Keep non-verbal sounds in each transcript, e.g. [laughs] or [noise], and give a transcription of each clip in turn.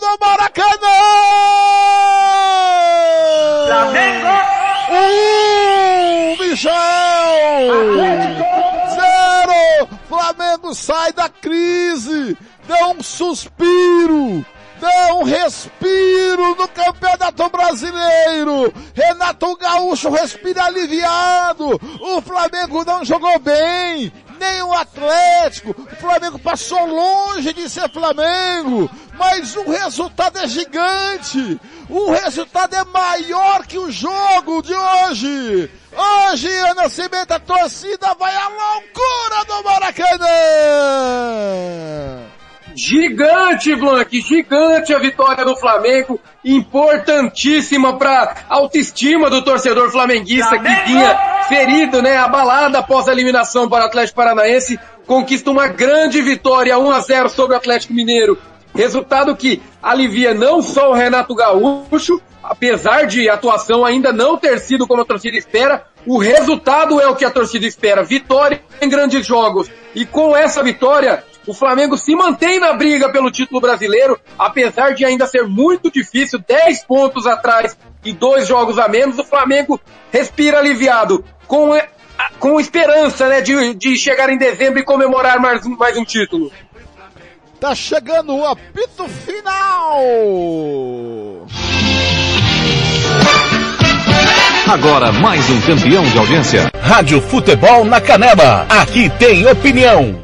do Maracanã! Flamengo! Um, Michel! Zero! Flamengo sai da crise! Deu um suspiro! Deu um respiro no Campeonato Brasileiro! Renato Gaúcho respira aliviado! O Flamengo não jogou bem! Nem o Atlético. O Flamengo passou longe de ser Flamengo, mas o resultado é gigante. O resultado é maior que o jogo de hoje. Hoje, Ana Cimenta, a torcida vai à loucura do Maracanã. Gigante, Blank, gigante a vitória do Flamengo, importantíssima para autoestima do torcedor flamenguista Flamengo! que vinha ferido, né, abalado após a eliminação para o Atlético Paranaense, conquista uma grande vitória 1 a 0 sobre o Atlético Mineiro. Resultado que alivia não só o Renato Gaúcho, apesar de a atuação ainda não ter sido como a torcida espera, o resultado é o que a torcida espera. Vitória em grandes jogos. E com essa vitória, o Flamengo se mantém na briga pelo título brasileiro, apesar de ainda ser muito difícil, 10 pontos atrás e dois jogos a menos, o Flamengo respira aliviado, com, com esperança né, de, de chegar em dezembro e comemorar mais, mais um título. Tá chegando o apito final! Agora mais um campeão de audiência. Rádio Futebol na Canela. Aqui tem opinião.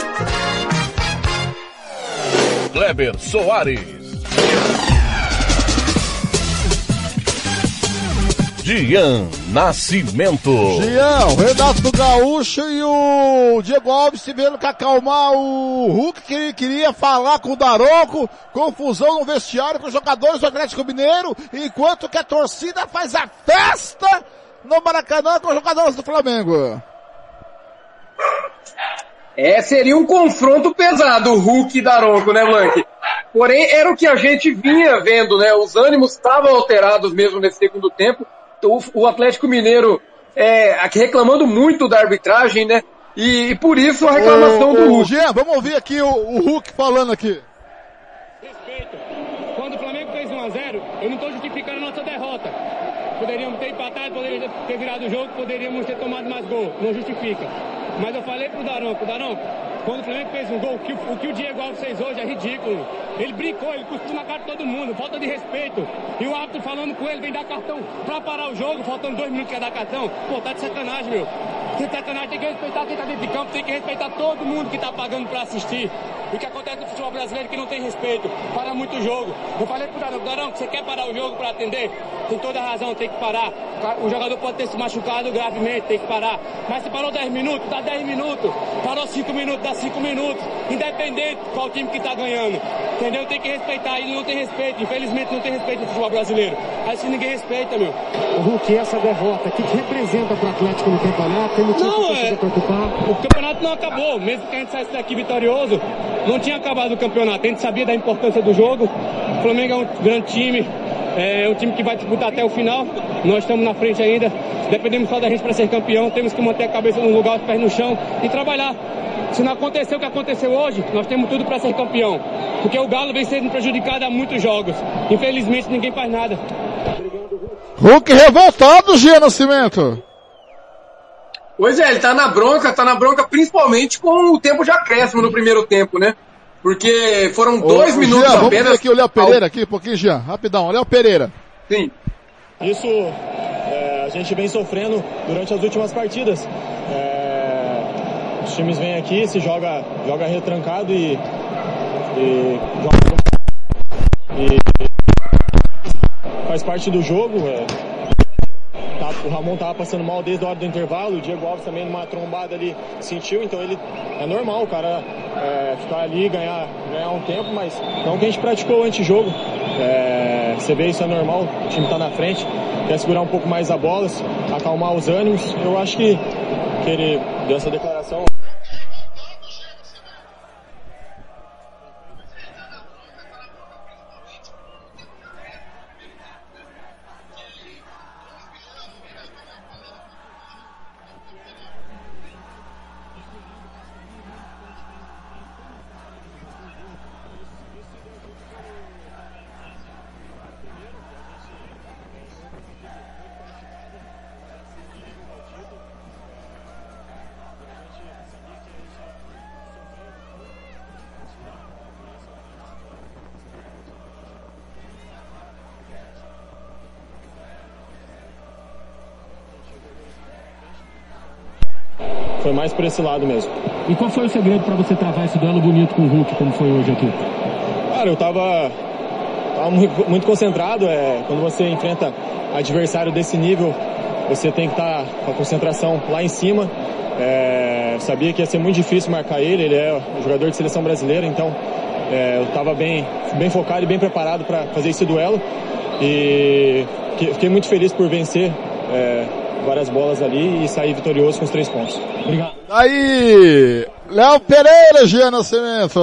Kleber Soares. Dian Nascimento. Dian, o Renato Gaúcho e o Diego Alves tiveram que acalmar o Hulk que ele queria falar com o Daronco, confusão no vestiário com os jogadores do Atlético Mineiro, enquanto que a torcida faz a festa no Maracanã com os jogadores do Flamengo. É, seria um confronto pesado, o Hulk e Daronco, né, Blank? Porém, era o que a gente vinha vendo, né? Os ânimos estavam alterados mesmo nesse segundo tempo. O, o Atlético Mineiro é, reclamando muito da arbitragem, né? E, e por isso a reclamação ô, do Hulk. Jean, vamos ouvir aqui o, o Hulk falando aqui. Respeito. Quando o Flamengo fez 1x0, eu não estou justificando a nossa derrota. Poderíamos ter empatado, poderíamos ter virado o jogo, poderíamos ter tomado mais gol. Não justifica. Mas eu falei pro Daronco, Daronco, quando o Flamengo fez um gol, o que o, que o Diego Alves fez hoje é ridículo. Ele brincou, ele cuspiu na cara de todo mundo, falta de respeito. E o árbitro falando com ele, vem dar cartão pra parar o jogo, faltando dois minutos que dar cartão. Pô, tá de sacanagem, meu. Que sacanagem, tem que respeitar quem tá dentro de campo, tem que respeitar todo mundo que tá pagando pra assistir. O que acontece no futebol brasileiro é que não tem respeito, para muito jogo. Eu falei pro Darão, Darão, você quer parar o jogo para atender? Tem toda a razão, tem que parar. O jogador pode ter se machucado gravemente, tem que parar. Mas se parou 10 minutos, dá 10 minutos. Parou 5 minutos, dá 5 minutos. Independente qual time que tá ganhando. Entendeu? Tem que respeitar. E não tem respeito. Infelizmente não tem respeito no futebol brasileiro. Aí se ninguém respeita, meu. O Hulk, essa derrota, o que, que representa pro Atlético no campeonato? Ele tinha não, é... preocupar? O campeonato não acabou. Mesmo que a gente saísse daqui vitorioso, não tinha acabado o campeonato. A gente sabia da importância do jogo. O Flamengo é um grande time. É um time que vai disputar até o final. Nós estamos na frente ainda. Dependemos só da gente para ser campeão. Temos que manter a cabeça no lugar, os pés no chão e trabalhar. Se não acontecer o que aconteceu hoje, nós temos tudo para ser campeão. Porque o Galo vem sendo prejudicado há muitos jogos. Infelizmente ninguém faz nada. Hulk revoltado, Gia Nascimento. Pois é, ele tá na bronca, tá na bronca principalmente com o tempo de acréscimo no primeiro tempo, né? Porque foram dois Ô, minutos Jean, apenas. Vamos aqui o Léo Pereira aqui, um pouquinho, Jean. Rapidão, Léo Pereira. Sim. Isso é, a gente vem sofrendo durante as últimas partidas. É, os times vêm aqui, se joga, joga retrancado e, e joga e faz parte do jogo. É, o Ramon tava passando mal desde a hora do intervalo, o Diego Alves também numa trombada ali sentiu, então ele é normal o cara é, ficar ali ganhar, ganhar um tempo, mas não que a gente praticou o antijogo. É, você vê isso é normal, o time tá na frente, quer segurar um pouco mais a bola, acalmar os ânimos. Eu acho que, que ele deu essa declaração. Foi mais por esse lado mesmo. E qual foi o segredo para você travar esse duelo bonito com o Hulk, como foi hoje aqui? Cara, eu tava, tava muito, concentrado. É, quando você enfrenta adversário desse nível, você tem que estar tá com a concentração lá em cima. É, sabia que ia ser muito difícil marcar ele, ele é um jogador de seleção brasileira, então é, eu estava bem, bem focado e bem preparado para fazer esse duelo. E fiquei muito feliz por vencer é, várias bolas ali e sair vitorioso com os três pontos. Obrigado. Aí, Léo Pereira, Jean Nascimento.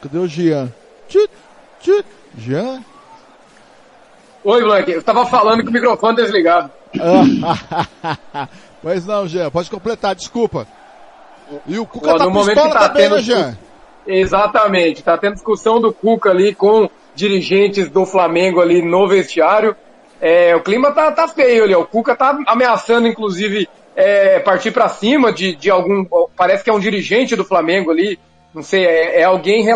Cadê o Jean? Tchut? Oi, Blank. Eu tava falando com o microfone desligado. [laughs] Mas não, Jean, pode completar, desculpa. E o Cuca Ó, tá no momento que tá também, tendo né, Jean? Exatamente, tá tendo discussão do Cuca ali com dirigentes do Flamengo ali no vestiário. É, o clima tá, tá feio ali, o Cuca tá ameaçando inclusive é, partir para cima de, de algum, parece que é um dirigente do Flamengo ali, não sei, é, é alguém,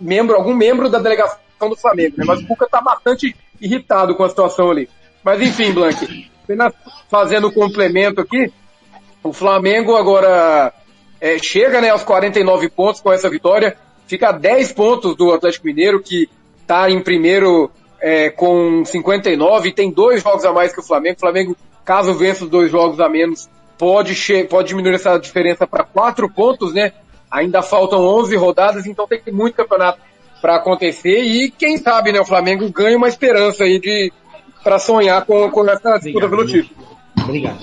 membro, algum membro da delegação do Flamengo, né? mas o Cuca tá bastante irritado com a situação ali. Mas enfim, Blank, apenas fazendo um complemento aqui, o Flamengo agora é, chega né, aos 49 pontos com essa vitória, fica a 10 pontos do Atlético Mineiro, que está em primeiro é, com 59 e tem dois jogos a mais que o Flamengo. O Flamengo, caso vença os dois jogos a menos, pode, pode diminuir essa diferença para 4 pontos, né? Ainda faltam 11 rodadas, então tem muito campeonato para acontecer e quem sabe, né, o Flamengo ganha uma esperança aí de para sonhar com, com essa disputa pelo título. Obrigado.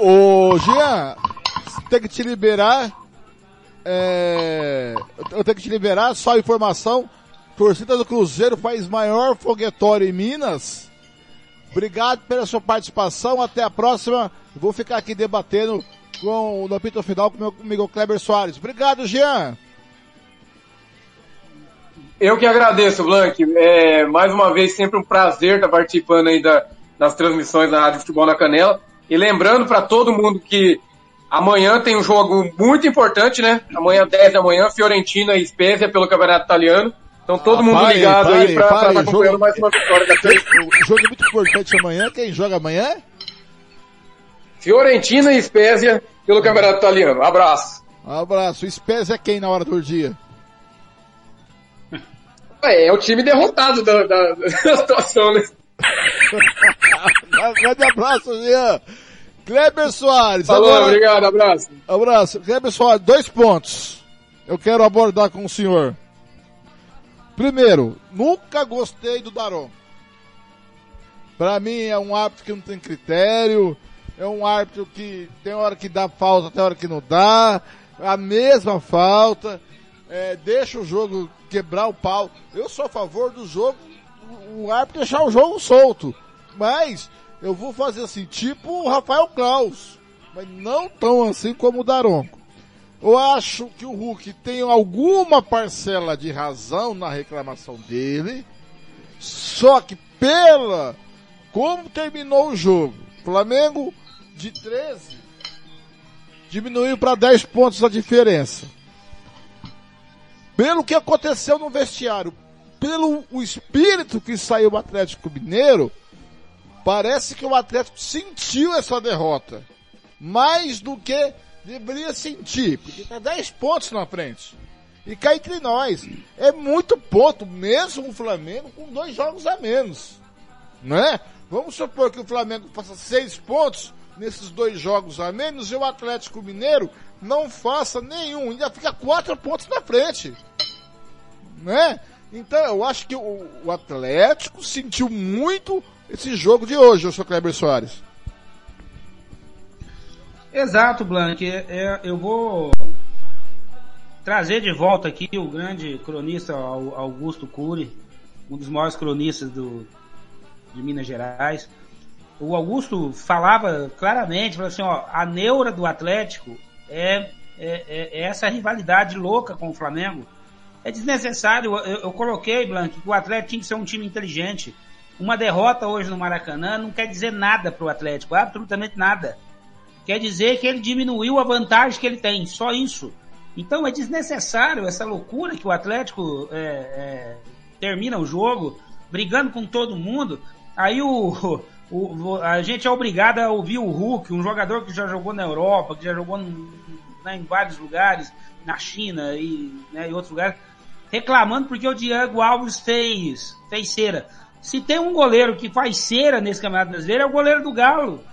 Ô, Jean, tem que te liberar. É, eu tenho que te liberar, só informação. Torcida do Cruzeiro faz maior foguetório em Minas. Obrigado pela sua participação. Até a próxima. Vou ficar aqui debatendo com no apito final com o meu amigo Kleber Soares. Obrigado, Jean. Eu que agradeço, Blank. É, mais uma vez, sempre um prazer estar participando aí da- das transmissões da Rádio Futebol na Canela. E lembrando para todo mundo que amanhã tem um jogo muito importante, né? Amanhã, 10 da manhã, Fiorentina e Spezia pelo Campeonato Italiano. Então todo Ah, mundo pare, ligado pare, aí pare, estar acompanhando jogo- mais uma vitória da [laughs] O jogo é muito importante amanhã. Quem joga amanhã? Fiorentina e Spezia pelo Campeonato Italiano. Abraço. Abraço. Spezia é quem na hora do dia? É, é o time derrotado da, da- [laughs] da situação, né? [laughs] Grande abraço, Jean. Kleber Soares. Falou, agora- obrigado, abraço. Abraço. Kleber Soares, dois pontos. Eu quero abordar com o senhor. Primeiro, nunca gostei do Daron. Pra mim é um árbitro que não tem critério, é um árbitro que tem hora que dá falta, tem hora que não dá, a mesma falta, é, deixa o jogo quebrar o pau. Eu sou a favor do jogo, o, o árbitro deixar o jogo solto. Mas eu vou fazer assim, tipo o Rafael Klaus, mas não tão assim como o Daronco. Eu acho que o Hulk tem alguma parcela de razão na reclamação dele, só que pela como terminou o jogo, Flamengo de 13 diminuiu para 10 pontos a diferença. Pelo que aconteceu no vestiário, pelo o espírito que saiu o Atlético Mineiro, parece que o Atlético sentiu essa derrota. Mais do que deveria sentir, porque tá 10 pontos na frente. E cá entre nós, é muito ponto, mesmo o Flamengo com dois jogos a menos. Não é? Vamos supor que o Flamengo faça seis pontos nesses dois jogos a menos e o Atlético Mineiro não faça nenhum, ainda fica quatro pontos na frente. Né? Então eu acho que o, o Atlético sentiu muito esse jogo de hoje, o seu Kleber Soares. Exato, Blank. É, é, eu vou trazer de volta aqui o grande cronista Augusto Cury, um dos maiores cronistas do, de Minas Gerais. O Augusto falava claramente, assim, ó, a neura do Atlético é, é, é, é essa rivalidade louca com o Flamengo. É desnecessário. Eu, eu coloquei, Blank, que o Atlético tinha que ser um time inteligente. Uma derrota hoje no Maracanã não quer dizer nada para o Atlético, absolutamente nada. Quer dizer que ele diminuiu a vantagem que ele tem, só isso. Então é desnecessário essa loucura que o Atlético é, é, termina o jogo brigando com todo mundo. Aí o, [laughs] o, a gente é obrigado a ouvir o Hulk, um jogador que já jogou na Europa, que já jogou né, em vários lugares, na China e né, em outros lugares, reclamando porque o Diego Alves fez, fez cera. Se tem um goleiro que faz cera nesse Campeonato Brasileiro, é o goleiro do Galo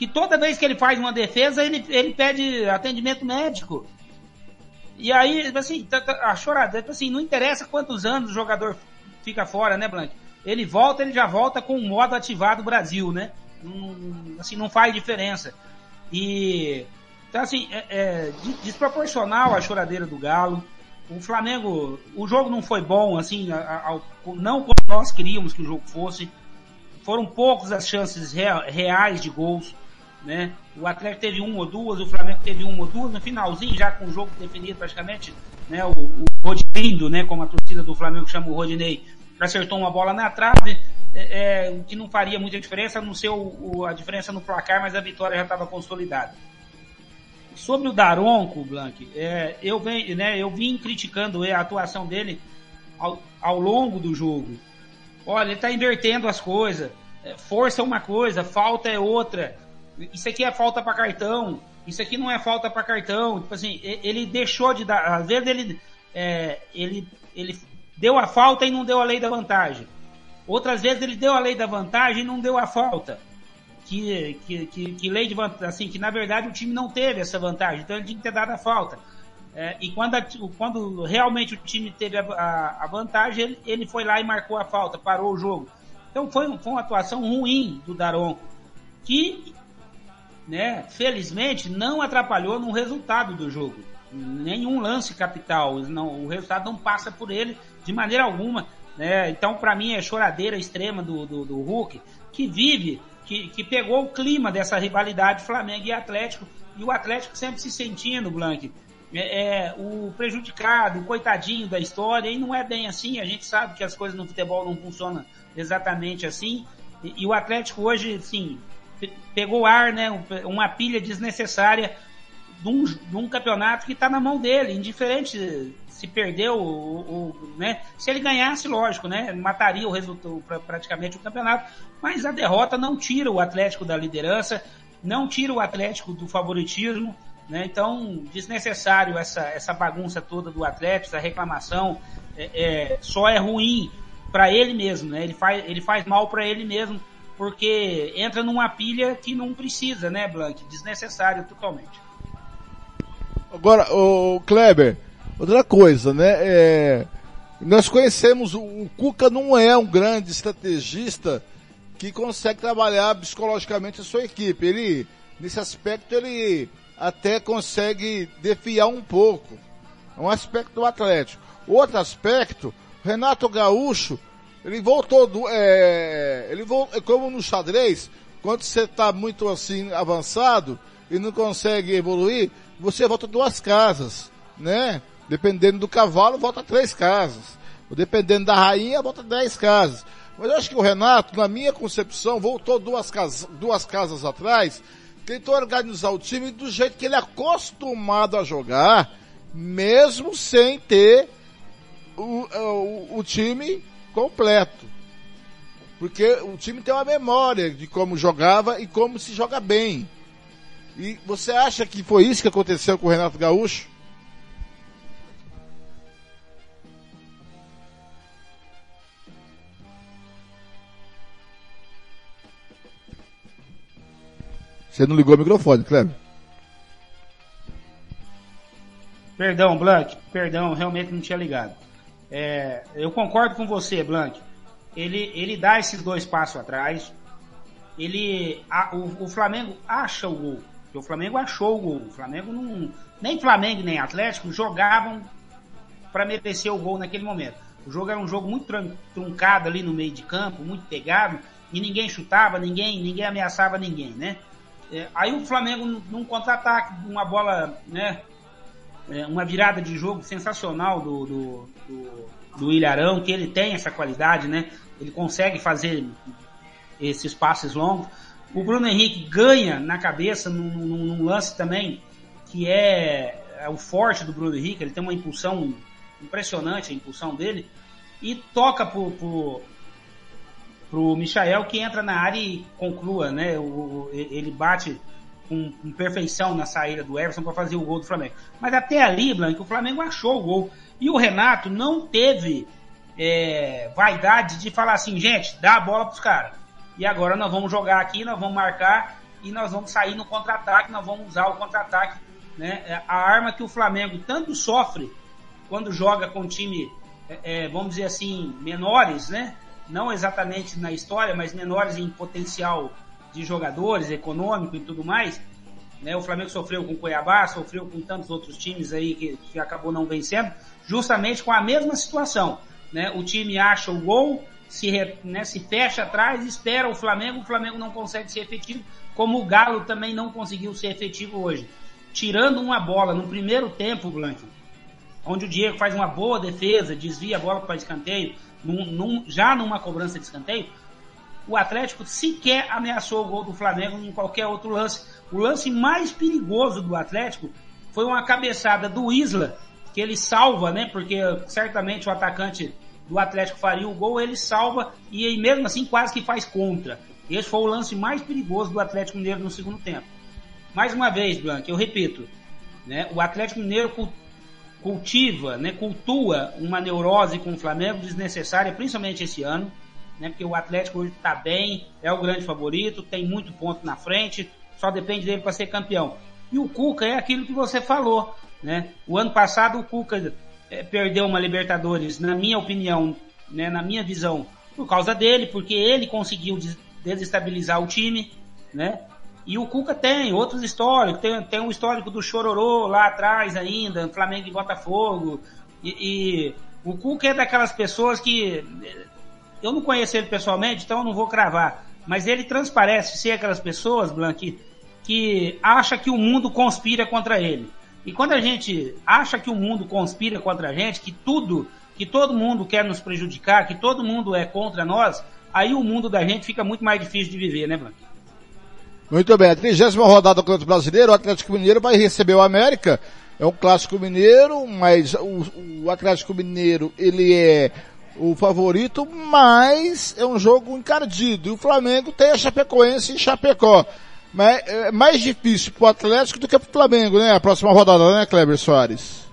que toda vez que ele faz uma defesa, ele, ele pede atendimento médico. E aí, assim, tá, tá, a chorada, assim, não interessa quantos anos o jogador fica fora, né, Blank? Ele volta, ele já volta com o modo ativado Brasil, né? Assim, não faz diferença. E, então, assim, é, é desproporcional a choradeira do Galo. O Flamengo, o jogo não foi bom, assim, ao, não nós queríamos que o jogo fosse. Foram poucas as chances reais de gols né? O Atlético teve uma ou duas, o Flamengo teve uma ou duas, no finalzinho, já com o jogo definido praticamente, né? O, o Rodindo, né? Como a torcida do Flamengo chama o Rodinei, acertou uma bola na trave, é, é, que não faria muita diferença, não ser o, o, a diferença no placar, mas a vitória já estava consolidada. Sobre o Daronco, Blank, é, eu, vem, né, eu vim criticando a atuação dele ao, ao longo do jogo. Olha, ele está invertendo as coisas. É, força é uma coisa, falta é outra isso aqui é falta para cartão, isso aqui não é falta para cartão. Tipo assim, ele deixou de dar, às vezes ele, é, ele, ele deu a falta e não deu a lei da vantagem. Outras vezes ele deu a lei da vantagem e não deu a falta. Que, que, que, que lei de vantagem, assim, que na verdade o time não teve essa vantagem, então ele tinha que ter dado a falta. É, e quando, a, quando realmente o time teve a, a, a vantagem, ele, ele, foi lá e marcou a falta, parou o jogo. Então foi, foi uma atuação ruim do Daronco, que né, felizmente não atrapalhou no resultado do jogo. Nenhum lance capital, não, o resultado não passa por ele de maneira alguma. Né? Então, para mim, é choradeira extrema do, do, do Hulk, que vive, que, que pegou o clima dessa rivalidade Flamengo e Atlético, e o Atlético sempre se sentindo, Blank, é, é, o prejudicado, o coitadinho da história, e não é bem assim, a gente sabe que as coisas no futebol não funcionam exatamente assim, e, e o Atlético hoje, sim, pegou ar, né? Uma pilha desnecessária de um, de um campeonato que está na mão dele, indiferente se perdeu ou, né? Se ele ganhasse, lógico, né? Mataria o resultado praticamente o campeonato, mas a derrota não tira o Atlético da liderança, não tira o Atlético do favoritismo, né? Então, desnecessário essa, essa bagunça toda do Atlético, essa reclamação, é, é só é ruim para ele mesmo, né? Ele faz, ele faz mal para ele mesmo porque entra numa pilha que não precisa, né, Blank? Desnecessário totalmente. Agora, o Kleber, outra coisa, né? É, nós conhecemos o Cuca não é um grande estrategista que consegue trabalhar psicologicamente a sua equipe. Ele, nesse aspecto, ele até consegue defiar um pouco. É um aspecto do Atlético. Outro aspecto, Renato Gaúcho ele voltou do. É, ele voltou, é como no xadrez, quando você está muito assim avançado e não consegue evoluir, você volta duas casas, né? Dependendo do cavalo, volta três casas. Dependendo da rainha, volta dez casas. Mas eu acho que o Renato, na minha concepção, voltou duas casas, duas casas atrás, tentou organizar o time do jeito que ele é acostumado a jogar, mesmo sem ter o, o, o time completo. Porque o time tem uma memória de como jogava e como se joga bem. E você acha que foi isso que aconteceu com o Renato Gaúcho? Você não ligou o microfone, Cleber. Perdão, Blank, perdão, realmente não tinha ligado. É, eu concordo com você, Blank. Ele, ele dá esses dois passos atrás. Ele, a, o, o, Flamengo acha o gol. o Flamengo achou o gol. O Flamengo não, nem Flamengo nem Atlético jogavam para merecer o gol naquele momento. O jogo era um jogo muito truncado ali no meio de campo, muito pegado, e ninguém chutava, ninguém, ninguém ameaçava ninguém, né? É, aí o Flamengo, num contra-ataque, uma bola, né? É, uma virada de jogo sensacional do, do, do, do Ilharão, que ele tem essa qualidade, né? Ele consegue fazer esses passes longos. O Bruno Henrique ganha na cabeça num, num, num lance também que é, é, o forte do Bruno Henrique. Ele tem uma impulsão impressionante, a impulsão dele. E toca pro, pro, pro Michael que entra na área e conclua, né? O, ele bate com, com, perfeição na saída do Everson para fazer o gol do Flamengo. Mas até ali, Blanco, o Flamengo achou o gol. E o Renato não teve é, vaidade de falar assim, gente, dá a bola pros caras. E agora nós vamos jogar aqui, nós vamos marcar e nós vamos sair no contra-ataque, nós vamos usar o contra-ataque. Né? É a arma que o Flamengo tanto sofre quando joga com time, é, é vamos dizer assim, menores, né? Não exatamente na história, mas menores em potencial de jogadores, econômico e tudo mais. Né? O Flamengo sofreu com o Cuiabá, sofreu com tantos outros times aí que, que acabou não vencendo, justamente com a mesma situação. Né? O time acha o gol, se, né, se fecha atrás, espera o Flamengo, o Flamengo não consegue ser efetivo, como o Galo também não conseguiu ser efetivo hoje. Tirando uma bola no primeiro tempo, Blanco, onde o Diego faz uma boa defesa, desvia a bola para escanteio, num, num, já numa cobrança de escanteio, o Atlético sequer ameaçou o gol do Flamengo em qualquer outro lance. O lance mais perigoso do Atlético foi uma cabeçada do Isla, que ele salva, né? Porque certamente o atacante do Atlético faria o gol, ele salva e mesmo assim quase que faz contra. Esse foi o lance mais perigoso do Atlético Mineiro no segundo tempo. Mais uma vez, Blanc, eu repito, né? O Atlético Mineiro cultiva, né, cultua uma neurose com o Flamengo desnecessária, principalmente esse ano, né, porque o Atlético hoje está bem, é o grande favorito, tem muito ponto na frente, só depende dele para ser campeão. E o Cuca é aquilo que você falou, né? O ano passado o Cuca é, perdeu uma Libertadores, na minha opinião, né, na minha visão, por causa dele, porque ele conseguiu desestabilizar o time, né? E o Cuca tem outros históricos, tem, tem um histórico do Chororô lá atrás ainda, Flamengo e Botafogo. E, e, o Cuca é daquelas pessoas que. Eu não conheço ele pessoalmente, então eu não vou cravar. Mas ele transparece ser aquelas pessoas, Blanc, que, acha que o mundo conspira contra ele. E quando a gente acha que o mundo conspira contra a gente, que tudo, que todo mundo quer nos prejudicar, que todo mundo é contra nós, aí o mundo da gente fica muito mais difícil de viver, né, Blanc? Muito bem, a trigésima rodada do Campeonato Brasileiro, o Atlético Mineiro vai receber o América. É um clássico mineiro, mas o, o Atlético Mineiro, ele é o favorito, mas é um jogo encardido. E o Flamengo tem a Chapecoense em Chapecó. Mas é mais difícil pro Atlético do que pro Flamengo, né? A próxima rodada, né, Kleber Soares?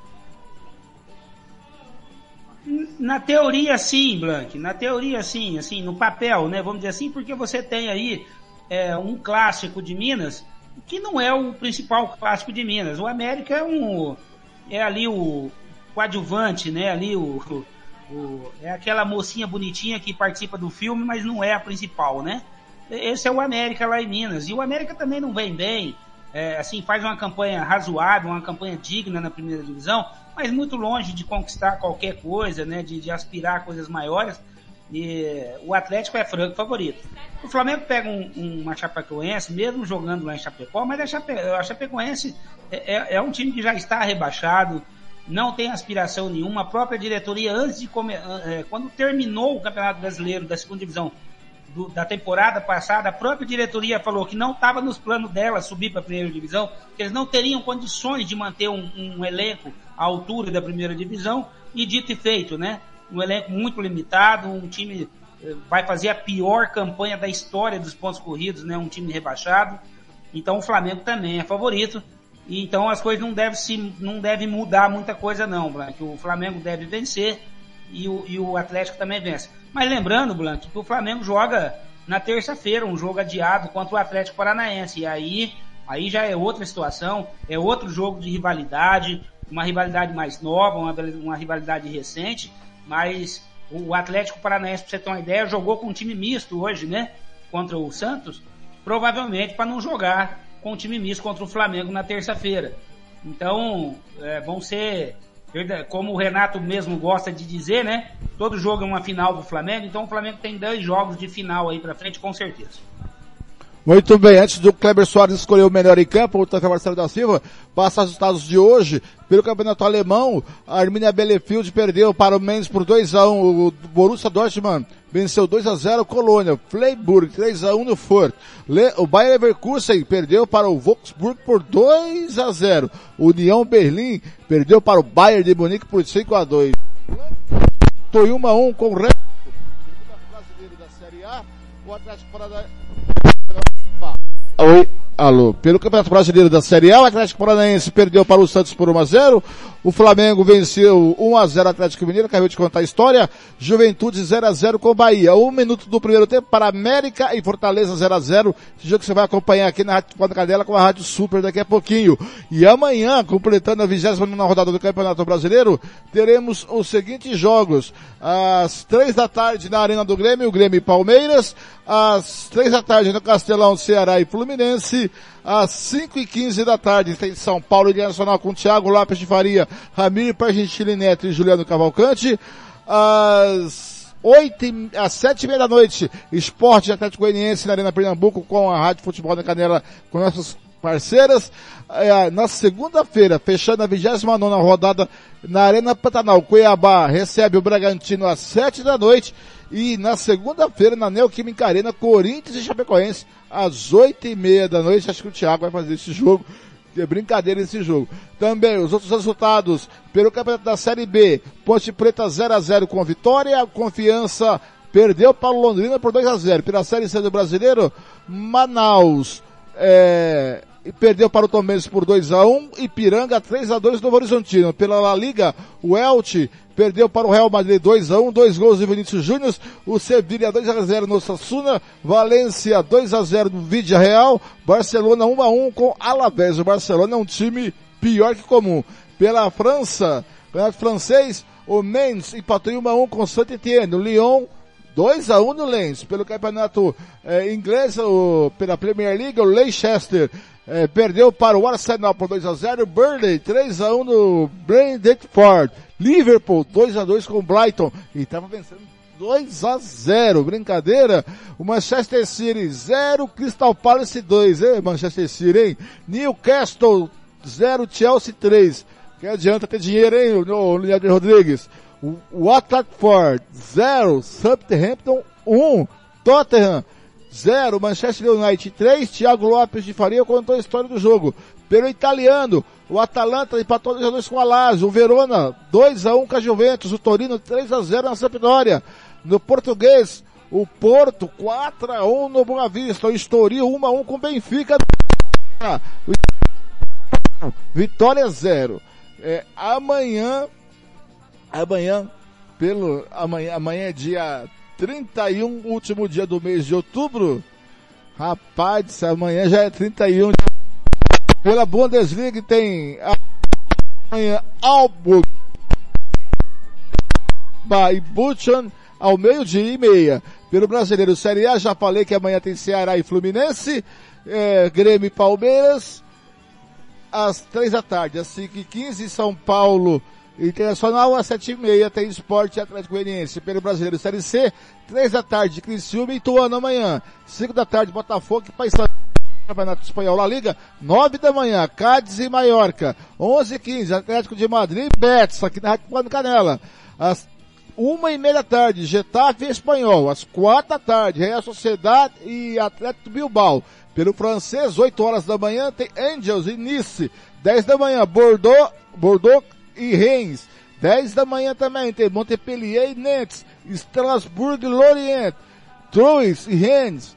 Na teoria sim, Blank. Na teoria sim, assim, no papel, né? Vamos dizer assim, porque você tem aí é, um clássico de Minas que não é o principal clássico de Minas. O América é um é ali o coadjuvante, né? Ali o, o, é aquela mocinha bonitinha que participa do filme, mas não é a principal, né? Esse é o América lá em Minas. E o América também não vem bem. É, assim, faz uma campanha razoável, uma campanha digna na primeira divisão, mas muito longe de conquistar qualquer coisa, né? De, de aspirar a coisas maiores. E o Atlético é franco favorito. O Flamengo pega um, uma Chapecoense, mesmo jogando lá em Chapecó, mas a, Chape, a Chapecoense é, é, é, um time que já está rebaixado, não tem aspiração nenhuma. A própria diretoria, antes de comer, é, quando terminou o Campeonato Brasileiro da segunda divisão do, da temporada passada, a própria diretoria falou que não estava nos planos dela subir para a primeira divisão, que eles não teriam condições de manter um, um elenco à altura da primeira divisão, e dito e feito, né? Um elenco muito limitado, um time eh, vai fazer a pior campanha da história dos pontos corridos, né? Um time rebaixado. Então o Flamengo também é favorito. E então as coisas não devem se, não devem mudar muita coisa não, Blanc. O Flamengo deve vencer e o, e o Atlético também vence. Mas lembrando, Blanc, que o Flamengo joga na terça-feira um jogo adiado contra o Atlético Paranaense. E aí, aí já é outra situação, é outro jogo de rivalidade, uma rivalidade mais nova, uma, uma rivalidade recente, mas o Atlético Paranaense, para você ter uma ideia, jogou com um time misto hoje, né? Contra o Santos, provavelmente para não jogar com um time misto contra o Flamengo na terça-feira. Então, é, vão ser, como o Renato mesmo gosta de dizer, né? Todo jogo é uma final do Flamengo, então o Flamengo tem dois jogos de final aí para frente, com certeza. Muito bem, antes do Kleber Soares escolher o melhor em campo, o Tata Marcelo da Silva, passa os resultados de hoje. Pelo campeonato alemão, a Arminia Bielefeld perdeu para o Mendes por 2x1. O Borussia Dortmund venceu 2x0 Colônia. Freiburg 3x1 no Furt. O Bayer Leverkusen perdeu para o Wolfsburg por 2x0. União Berlim perdeu para o Bayern de Munique por 5x2. Foi 1x1 com o Red brasileiro da Série A. O Atlético Paranaense Oi, alô. Pelo Campeonato Brasileiro da Série A, o Atlético Paranaense perdeu para o Santos por 1 a 0 O Flamengo venceu 1 a 0 Atlético Mineiro, acabei de contar a história. Juventude 0 a 0 com Bahia. Um minuto do primeiro tempo para América e Fortaleza 0 a 0 Esse jogo que você vai acompanhar aqui na Rádio Cadela com a Rádio Super daqui a pouquinho. E amanhã, completando a 29 rodada do Campeonato Brasileiro, teremos os seguintes jogos. Às três da tarde na Arena do Grêmio, o Grêmio e Palmeiras. Às três da tarde no Castelão, Ceará e Fluminense. Às cinco e quinze da tarde tem São Paulo Internacional com Thiago Lopes de Faria, Ramiro Pargentili Neto e Juliano Cavalcante. Às oito e, às sete e meia da noite, Esporte Atlético Goianiense na Arena Pernambuco com a Rádio Futebol da Canela com nossas parceiras. É, na segunda-feira, fechando a 29 nona rodada na Arena Pantanal, Cuiabá recebe o Bragantino às sete da noite. E na segunda-feira, na Neoquímica Arena, Corinthians e Chapecoense, às oito e meia da noite. Acho que o Thiago vai fazer esse jogo. É brincadeira esse jogo. Também os outros resultados pelo campeonato da Série B. Ponte Preta 0 a 0 com Vitória. Confiança perdeu para o Londrina por 2 a 0 Pela Série C do Brasileiro, Manaus é, perdeu para o Tomense por 2 a 1 e Piranga 3 a 2 no Horizontino. Pela La Liga, o Elche perdeu para o Real Madrid 2 a 1 dois gols de Vinícius Júnior, o Sevilla 2 a 0 no Sassuna, Valência 2 a 0 no Vidia Real, Barcelona 1 a 1 com Alavés. O Barcelona é um time pior que comum. Pela França, campeonato francês, o Mendes empatou 1 a 1 com Saint-Étienne, o Lyon 2 a 1 no Lens. Pelo campeonato eh, inglês, o, pela Premier League, o Leicester eh, perdeu para o Arsenal por 2 a 0 Burnley 3 a 1 no Brentford. Liverpool 2 a 2 com Brighton e estava vencendo 2 a 0. Brincadeira. O Manchester City 0, Crystal Palace 2, hein? Manchester City, hein? Newcastle 0, Chelsea 3. Que adianta ter dinheiro, hein, o Leandro Rodrigues? O Watford 0, Southampton 1, Tottenham 0, Manchester United 3, Thiago Lopes de Faria contou a história do jogo. Pelo italiano, o Atalanta empatou 2 a 2 com o Lazio, o Verona 2 a 1 com a Juventus, o Torino 3 a 0 na Sampdoria. No português, o Porto 4 a 1 no Boa Vista, o Estoril 1 a 1 com o Benfica. Vitória 0. É, amanhã, amanhã, pelo, amanhã, amanhã é dia 31, último dia do mês de outubro. Rapaz, amanhã já é 31. Pela Bundesliga tem amanhã Alburg e Buchan ao meio-dia e meia. Pelo Brasileiro Série A, já falei que amanhã tem Ceará e Fluminense, é, Grêmio e Palmeiras, às três da tarde, às cinco e quinze, São Paulo Internacional, às sete e meia, tem Esporte Atlético Goianiense. Pelo Brasileiro Série C, três da tarde, Criciúma e Ituano amanhã. Cinco da tarde, Botafogo e Paysandu. Campeonato Espanhol La Liga, 9 da manhã, Cádiz e Maiorca, 11 e 15, Atlético de Madrid e Betis, aqui na Rádio Canela, às uma e meia da tarde, Getafe e Espanhol, às quatro da tarde, Real Sociedade e Atlético Bilbao, pelo francês, 8 horas da manhã, tem Angels e Nice, 10 da manhã, Bordeaux, Bordeaux e Reims, 10 da manhã também, tem Montpellier e Nantes, Strasbourg e Lorient, Troyes e Rennes,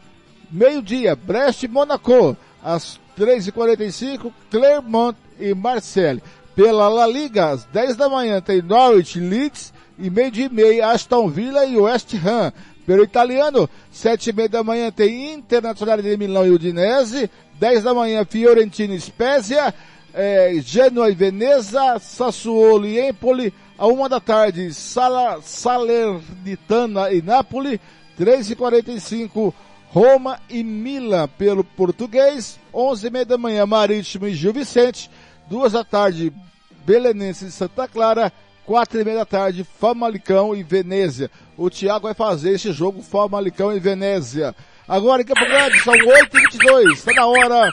meio-dia, Brest e Monaco. Às 3h45, Clermont e Marseille. Pela La Liga, às 10 da manhã tem Norwich, Leeds e meio de meia Aston Villa e West Ham. Pelo italiano, sete e meia da manhã tem Internacional de Milão e Udinese, 10 da manhã Fiorentina e Spezia, é, Genoa e Veneza, Sassuolo e Empoli, a uma da tarde Sala, Salernitana e Napoli, 3 e 45 Roma e Milan pelo português, 11 e meia da manhã Marítimo e Gil Vicente, duas da tarde Belenense e Santa Clara, quatro e meia da tarde Famalicão e Venezia. O Thiago vai fazer esse jogo Famalicão e Venezia. Agora em Campo Grande são 8 e 22 está na hora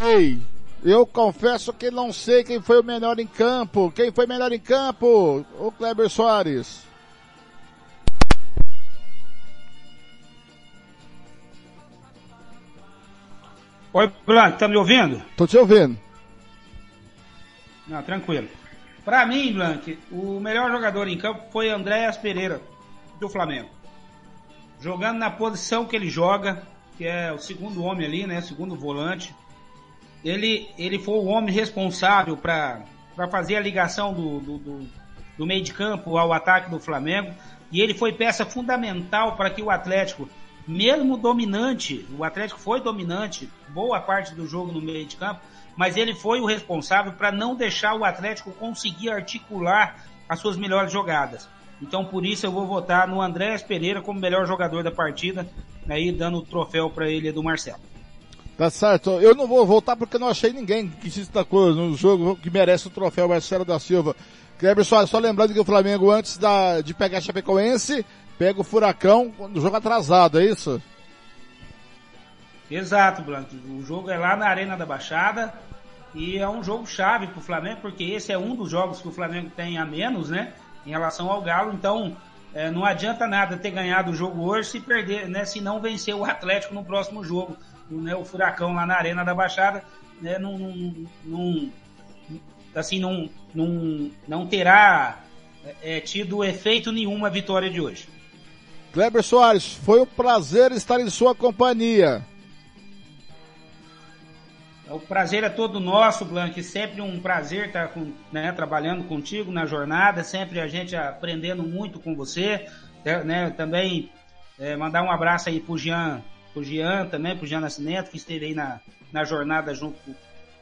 Ei, eu confesso que não sei quem foi o melhor em campo. Quem foi melhor em campo? O Kleber Soares. Oi, Blanco, tá me ouvindo? Tô te ouvindo. Não, tranquilo. Pra mim, Blank, o melhor jogador em campo foi Andréas Pereira, do Flamengo. Jogando na posição que ele joga, que é o segundo homem ali, né? Segundo volante. Ele, ele foi o homem responsável para fazer a ligação do, do, do, do meio de campo ao ataque do Flamengo. E ele foi peça fundamental para que o Atlético, mesmo dominante, o Atlético foi dominante boa parte do jogo no meio de campo, mas ele foi o responsável para não deixar o Atlético conseguir articular as suas melhores jogadas. Então por isso eu vou votar no Andrés Pereira como melhor jogador da partida, aí dando o troféu para ele do Marcelo. Tá certo. Eu não vou voltar porque não achei ninguém que se destacou no jogo que merece o troféu Marcelo da Silva. Kleber Soares, só lembrando que o Flamengo antes da, de pegar a Chapecoense, pega o Furacão no jogo atrasado, é isso? Exato, Blanco. O jogo é lá na Arena da Baixada e é um jogo chave para o Flamengo, porque esse é um dos jogos que o Flamengo tem a menos, né? Em relação ao Galo. Então, é, não adianta nada ter ganhado o jogo hoje se perder, né? Se não vencer o Atlético no próximo jogo. Né, o Furacão lá na Arena da Baixada, né? Não, não, não assim, não, não, não terá é, tido efeito nenhum a vitória de hoje. Kleber Soares, foi um prazer estar em sua companhia. O prazer é todo nosso, Blanque. Sempre um prazer estar com, né, trabalhando contigo na jornada, sempre a gente aprendendo muito com você. Né, também é, mandar um abraço aí pro Jean, pro Jean também, pro Jean Nascimento, que esteve aí na, na jornada junto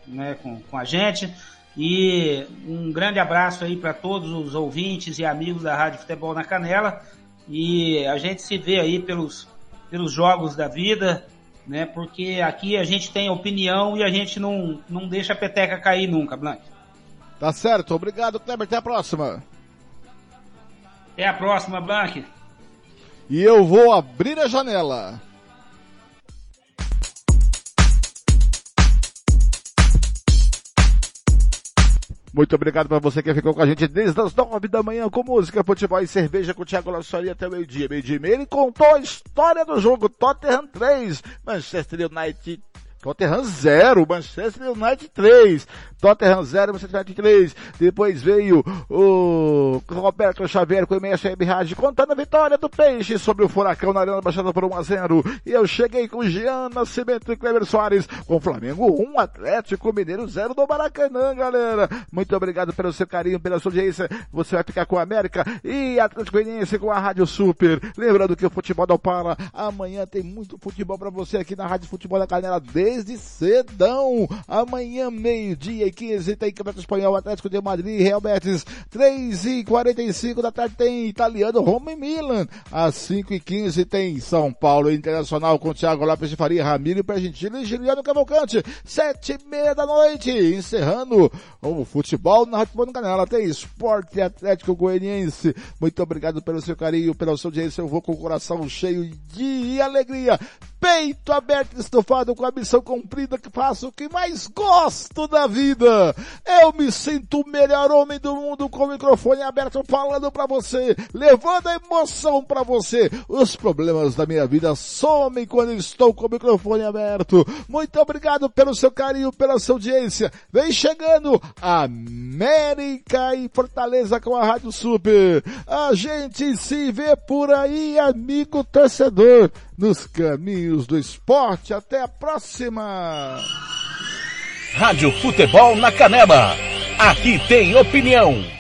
né, com, com a gente. E um grande abraço aí para todos os ouvintes e amigos da Rádio Futebol na Canela. E a gente se vê aí pelos, pelos jogos da vida, né? Porque aqui a gente tem opinião e a gente não, não deixa a peteca cair nunca, Blank. Tá certo, obrigado, Kleber. Até a próxima. Até a próxima, Blank. E eu vou abrir a janela. Muito obrigado para você que ficou com a gente desde as nove da manhã com música, futebol e cerveja com o Thiago Lassori até o meio-dia. Meio-dia e meio ele contou a história do jogo Tottenham 3, Manchester United Tottenham 0, Manchester United 3. Tottenham 0, Manchester United 3. Depois veio o Roberto Xavier com o MSM Rádio contando a vitória do Peixe sobre o Furacão na Arena Baixada por 1 a 0. E eu cheguei com Jean Nascimento e Cleber Soares com Flamengo 1, Atlético Mineiro 0 do Maracanã, galera. Muito obrigado pelo seu carinho, pela sua audiência. Você vai ficar com a América e Atlético Goianiense com a Rádio Super. Lembrando que o futebol não para. Amanhã tem muito futebol para você aqui na Rádio Futebol da Canela desde cedão. Amanhã, meio-dia e 15, tem Campeonato Espanhol, Atlético de Madrid, Real Betis. 3 e 45 da tarde tem Italiano, Roma e Milan. Às 5 e 15 tem São Paulo Internacional com Thiago Lopes de Faria, Ramiro Pergentino e Juliano Cavalcante. 7 e meia da noite, encerrando o futebol na Rádio Canela. Tem Esporte Atlético Goianiense. Muito obrigado pelo seu carinho, pela sua audiência. Eu vou com o coração cheio de alegria. Peito aberto, estufado com a missão missão cumprida que faço o que mais gosto da vida. Eu me sinto o melhor homem do mundo com o microfone aberto falando para você, levando a emoção para você. Os problemas da minha vida somem quando estou com o microfone aberto. Muito obrigado pelo seu carinho, pela sua audiência. Vem chegando América e Fortaleza com a Rádio Super. A gente se vê por aí, amigo torcedor, nos caminhos do esporte. Até a próxima! Rádio Futebol na Canela. Aqui tem opinião.